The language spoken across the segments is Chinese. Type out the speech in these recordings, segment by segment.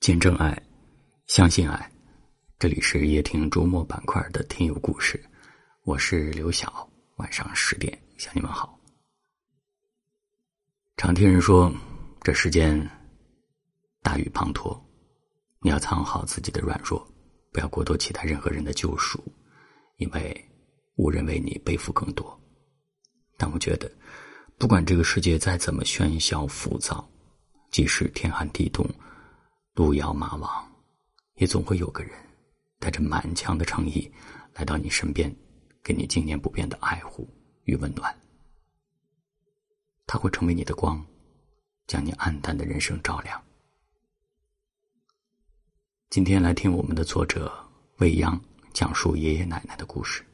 见证爱，相信爱。这里是夜听周末板块的听友故事，我是刘晓。晚上十点向你们好。常听人说，这世间大雨滂沱，你要藏好自己的软弱，不要过多期待任何人的救赎，因为无人为你背负更多。但我觉得，不管这个世界再怎么喧嚣浮躁，即使天寒地冻。路遥马亡，也总会有个人带着满腔的诚意来到你身边，给你经年不变的爱护与温暖。他会成为你的光，将你暗淡的人生照亮。今天来听我们的作者未央讲述爷爷奶奶的故事。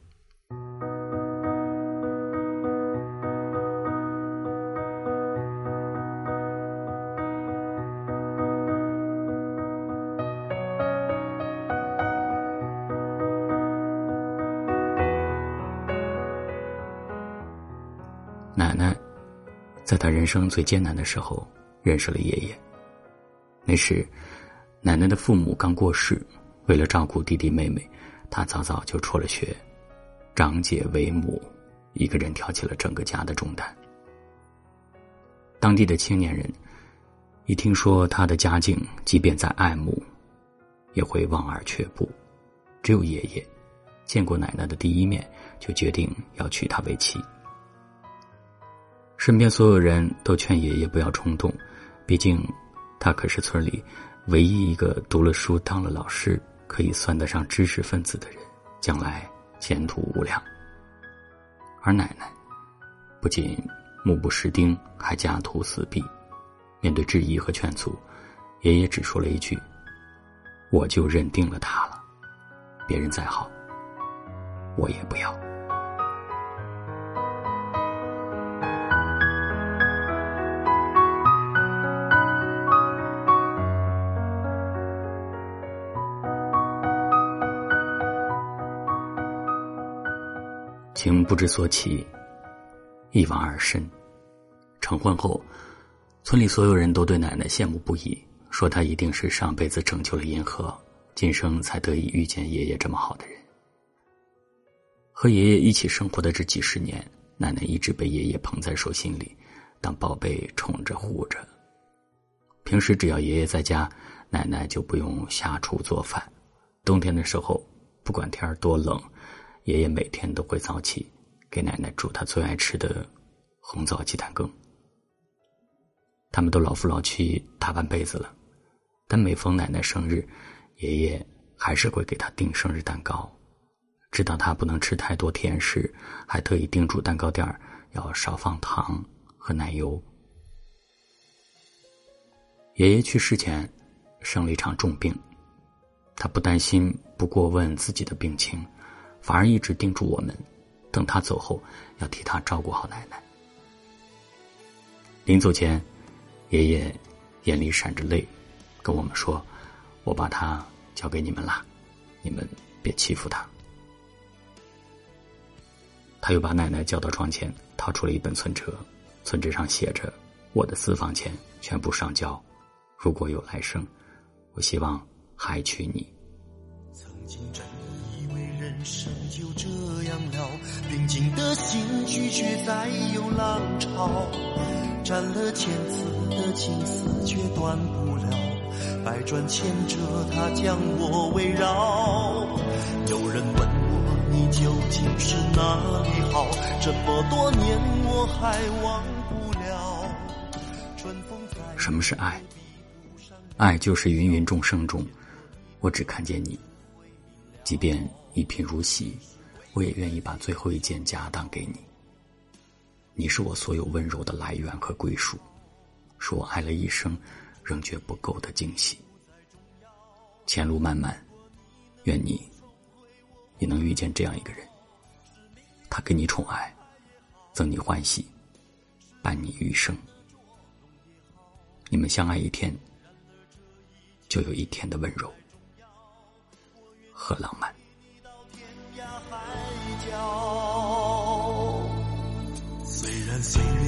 奶奶，在她人生最艰难的时候认识了爷爷。那时，奶奶的父母刚过世，为了照顾弟弟妹妹，她早早就辍了学，长姐为母，一个人挑起了整个家的重担。当地的青年人一听说她的家境，即便再爱慕，也会望而却步。只有爷爷见过奶奶的第一面，就决定要娶她为妻。身边所有人都劝爷爷不要冲动，毕竟他可是村里唯一一个读了书、当了老师、可以算得上知识分子的人，将来前途无量。而奶奶不仅目不识丁，还家徒四壁。面对质疑和劝阻，爷爷只说了一句：“我就认定了他了，别人再好，我也不要。”情不知所起，一往而深。成婚后，村里所有人都对奶奶羡慕不已，说她一定是上辈子拯救了银河，今生才得以遇见爷爷这么好的人。和爷爷一起生活的这几十年，奶奶一直被爷爷捧在手心里，当宝贝宠着护着。平时只要爷爷在家，奶奶就不用下厨做饭。冬天的时候，不管天儿多冷。爷爷每天都会早起，给奶奶煮她最爱吃的红枣鸡蛋羹。他们都老夫老妻，大半辈子了，但每逢奶奶生日，爷爷还是会给她订生日蛋糕。知道她不能吃太多甜食，还特意叮嘱蛋糕店要少放糖和奶油。爷爷去世前，生了一场重病，他不担心，不过问自己的病情。反而一直叮嘱我们，等他走后要替他照顾好奶奶。临走前，爷爷眼里闪着泪，跟我们说：“我把他交给你们啦，你们别欺负他。”他又把奶奶叫到床前，掏出了一本存折，存折上写着：“我的私房钱全部上交，如果有来生，我希望还娶你。”曾经真人生就这样了，平静的心拒绝再有浪潮，斩了千次的情丝却断不了，百转千折它将我围绕。有人问我你究竟是哪里好？这么多年我还忘不了。春风在。什么是爱？爱就是芸芸众生中，我只看见你，即便。一贫如洗，我也愿意把最后一件家当给你。你是我所有温柔的来源和归属，是我爱了一生仍觉不够的惊喜。前路漫漫，愿你也能遇见这样一个人，他给你宠爱，赠你欢喜，伴你余生。你们相爱一天，就有一天的温柔和浪漫。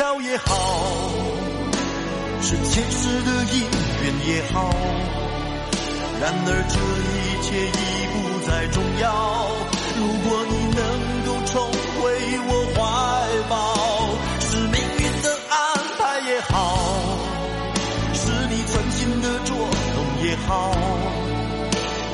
笑也好，是前世的因缘也好，然而这一切已不再重要。如果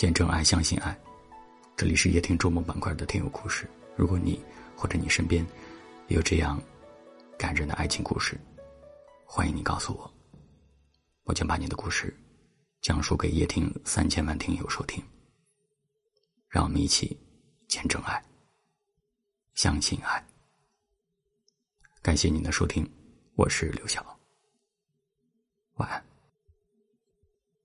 见证爱，相信爱。这里是夜听周末板块的听友故事。如果你或者你身边有这样感人的爱情故事，欢迎你告诉我，我将把你的故事讲述给夜听三千万听友收听。让我们一起见证爱，相信爱。感谢您的收听，我是刘晓，晚安。